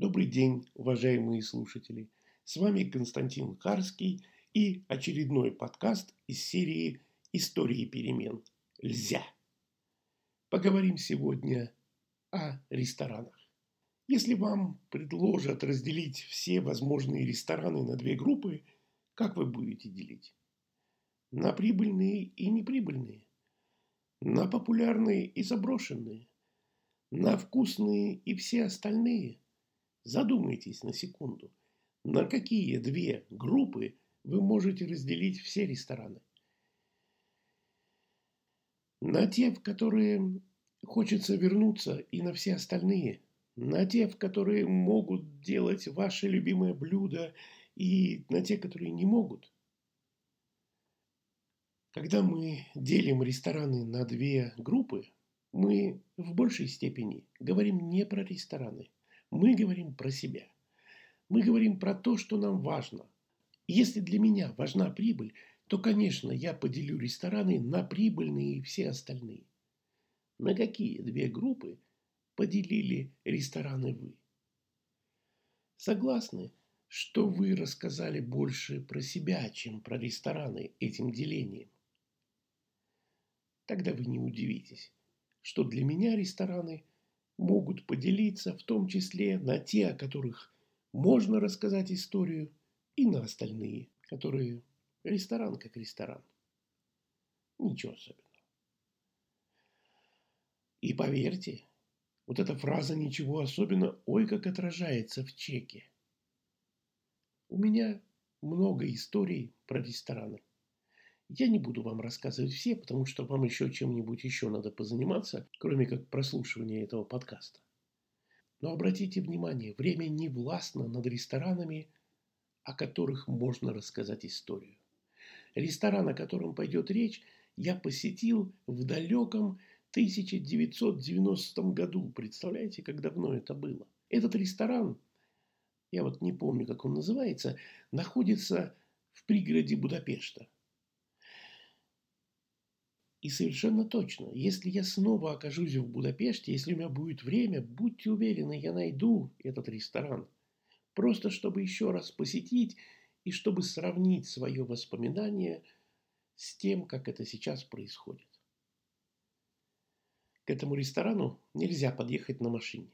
Добрый день, уважаемые слушатели. С вами Константин Харский и очередной подкаст из серии «Истории перемен. Льзя». Поговорим сегодня о ресторанах. Если вам предложат разделить все возможные рестораны на две группы, как вы будете делить? На прибыльные и неприбыльные? На популярные и заброшенные? На вкусные и все остальные? Задумайтесь на секунду, на какие две группы вы можете разделить все рестораны. На те, в которые хочется вернуться, и на все остальные. На те, в которые могут делать ваши любимые блюда, и на те, которые не могут. Когда мы делим рестораны на две группы, мы в большей степени говорим не про рестораны – мы говорим про себя. Мы говорим про то, что нам важно. Если для меня важна прибыль, то, конечно, я поделю рестораны на прибыльные и все остальные. На какие две группы поделили рестораны вы? Согласны, что вы рассказали больше про себя, чем про рестораны этим делением? Тогда вы не удивитесь, что для меня рестораны могут поделиться в том числе на те, о которых можно рассказать историю, и на остальные, которые ресторан как ресторан. Ничего особенного. И поверьте, вот эта фраза «ничего особенного» ой как отражается в чеке. У меня много историй про рестораны. Я не буду вам рассказывать все, потому что вам еще чем-нибудь еще надо позаниматься, кроме как прослушивания этого подкаста. Но обратите внимание, время не властно над ресторанами, о которых можно рассказать историю. Ресторан, о котором пойдет речь, я посетил в далеком 1990 году. Представляете, как давно это было? Этот ресторан, я вот не помню, как он называется, находится в пригороде Будапешта – и совершенно точно, если я снова окажусь в Будапеште, если у меня будет время, будьте уверены, я найду этот ресторан. Просто чтобы еще раз посетить и чтобы сравнить свое воспоминание с тем, как это сейчас происходит. К этому ресторану нельзя подъехать на машине.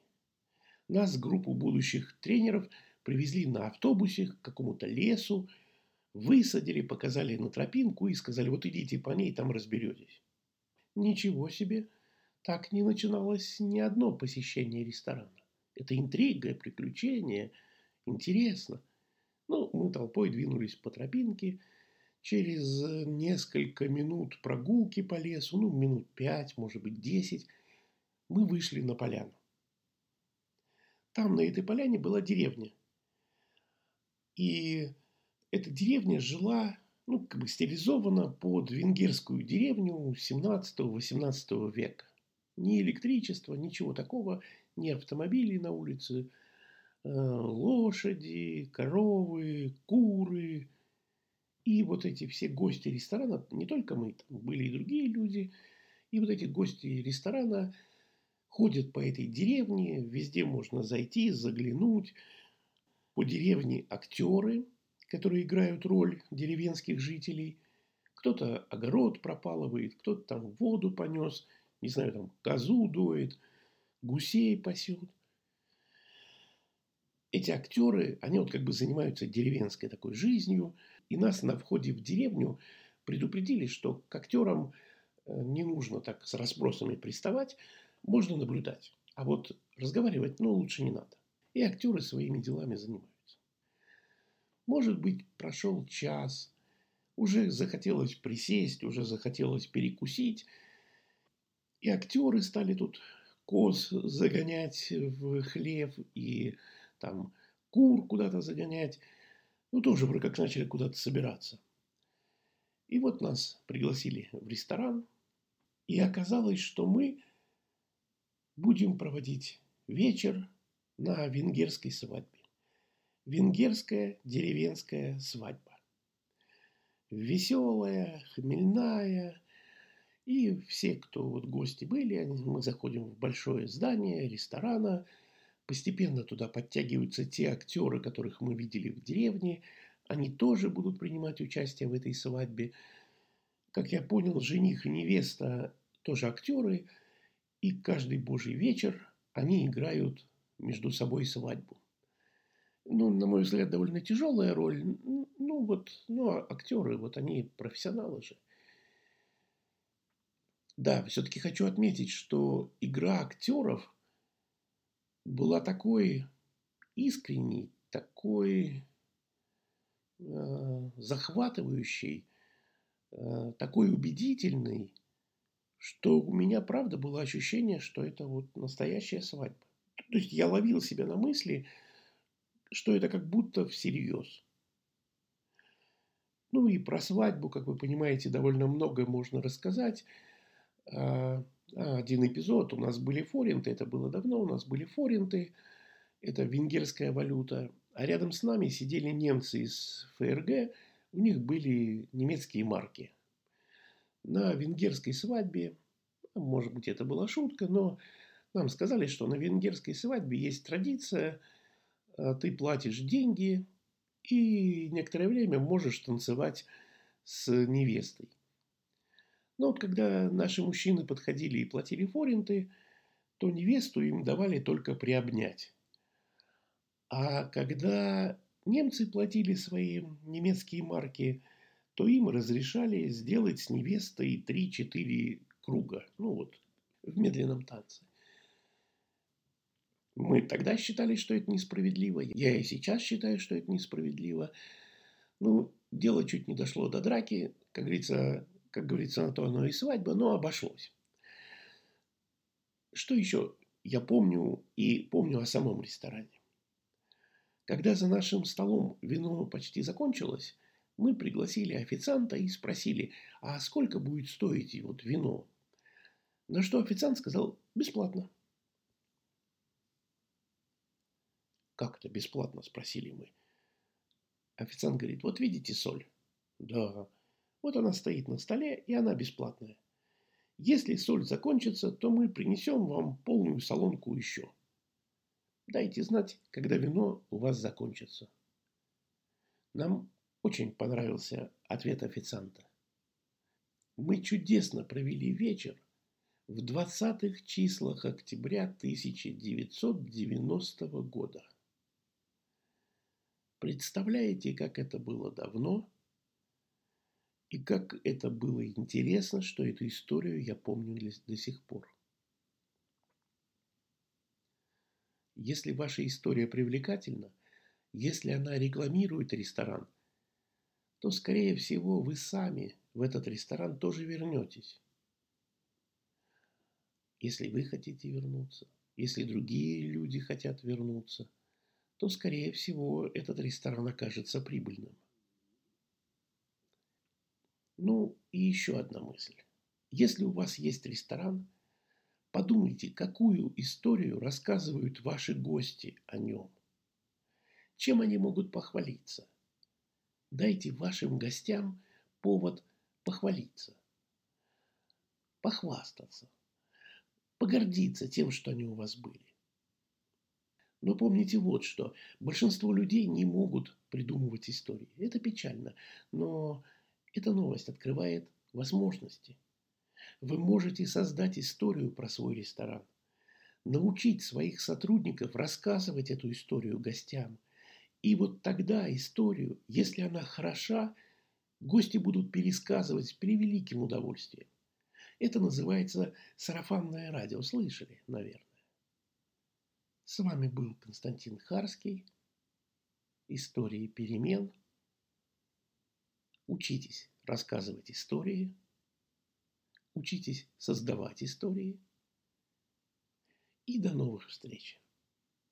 Нас, группу будущих тренеров, привезли на автобусе к какому-то лесу, Высадили, показали на тропинку и сказали, вот идите по ней, там разберетесь. Ничего себе! Так не начиналось ни одно посещение ресторана. Это интрига, приключение, интересно. Ну, мы толпой двинулись по тропинке. Через несколько минут прогулки по лесу, ну, минут пять, может быть, десять, мы вышли на поляну. Там, на этой поляне, была деревня. И эта деревня жила, ну, как бы стилизована под венгерскую деревню 17-18 века. Ни электричества, ничего такого, ни автомобилей на улице, э, лошади, коровы, куры. И вот эти все гости ресторана, не только мы, там были и другие люди, и вот эти гости ресторана ходят по этой деревне, везде можно зайти, заглянуть. По деревне актеры – которые играют роль деревенских жителей. Кто-то огород пропалывает, кто-то там воду понес, не знаю, там козу доит, гусей пасет. Эти актеры, они вот как бы занимаются деревенской такой жизнью. И нас на входе в деревню предупредили, что к актерам э, не нужно так с расспросами приставать, можно наблюдать. А вот разговаривать, ну, лучше не надо. И актеры своими делами занимаются. Может быть, прошел час, уже захотелось присесть, уже захотелось перекусить. И актеры стали тут коз загонять в хлев и там кур куда-то загонять. Ну, тоже вроде как начали куда-то собираться. И вот нас пригласили в ресторан. И оказалось, что мы будем проводить вечер на венгерской свадьбе. Венгерская деревенская свадьба. Веселая, хмельная. И все, кто вот гости были, мы заходим в большое здание ресторана. Постепенно туда подтягиваются те актеры, которых мы видели в деревне. Они тоже будут принимать участие в этой свадьбе. Как я понял, жених и невеста тоже актеры. И каждый божий вечер они играют между собой свадьбу. Ну, на мой взгляд, довольно тяжелая роль. Ну, вот, ну, а актеры, вот они профессионалы же. Да, все-таки хочу отметить, что игра актеров была такой искренней, такой э, захватывающей, э, такой убедительной, что у меня, правда, было ощущение, что это вот настоящая свадьба. То есть я ловил себя на мысли, что это как будто всерьез. Ну и про свадьбу, как вы понимаете, довольно много можно рассказать. А, один эпизод. У нас были форинты, это было давно, у нас были форинты, это венгерская валюта. А рядом с нами сидели немцы из ФРГ, у них были немецкие марки. На венгерской свадьбе, может быть, это была шутка, но нам сказали, что на венгерской свадьбе есть традиция, а, ты платишь деньги и некоторое время можешь танцевать с невестой. Но вот когда наши мужчины подходили и платили форинты, то невесту им давали только приобнять. А когда немцы платили свои немецкие марки, то им разрешали сделать с невестой 3-4 круга, ну вот, в медленном танце. Мы тогда считали, что это несправедливо. Я и сейчас считаю, что это несправедливо. Ну, дело чуть не дошло до драки. Как говорится, как говорится, на то оно и свадьба, но обошлось. Что еще я помню и помню о самом ресторане? Когда за нашим столом вино почти закончилось, мы пригласили официанта и спросили, а сколько будет стоить вот вино? На что официант сказал, бесплатно. Как это бесплатно, спросили мы. Официант говорит, вот видите соль? Да. Вот она стоит на столе, и она бесплатная. Если соль закончится, то мы принесем вам полную солонку еще. Дайте знать, когда вино у вас закончится. Нам очень понравился ответ официанта. Мы чудесно провели вечер в 20-х числах октября 1990 года. Представляете, как это было давно – и как это было интересно, что эту историю я помню до сих пор. Если ваша история привлекательна, если она рекламирует ресторан, то, скорее всего, вы сами в этот ресторан тоже вернетесь. Если вы хотите вернуться, если другие люди хотят вернуться, то, скорее всего, этот ресторан окажется прибыльным. Ну и еще одна мысль. Если у вас есть ресторан, подумайте, какую историю рассказывают ваши гости о нем. Чем они могут похвалиться? Дайте вашим гостям повод похвалиться, похвастаться, погордиться тем, что они у вас были. Но помните вот что. Большинство людей не могут придумывать истории. Это печально. Но эта новость открывает возможности. Вы можете создать историю про свой ресторан, научить своих сотрудников рассказывать эту историю гостям. И вот тогда историю, если она хороша, гости будут пересказывать с превеликим удовольствием. Это называется сарафанное радио. Слышали, наверное. С вами был Константин Харский. Истории перемен – Учитесь рассказывать истории, учитесь создавать истории. И до новых встреч!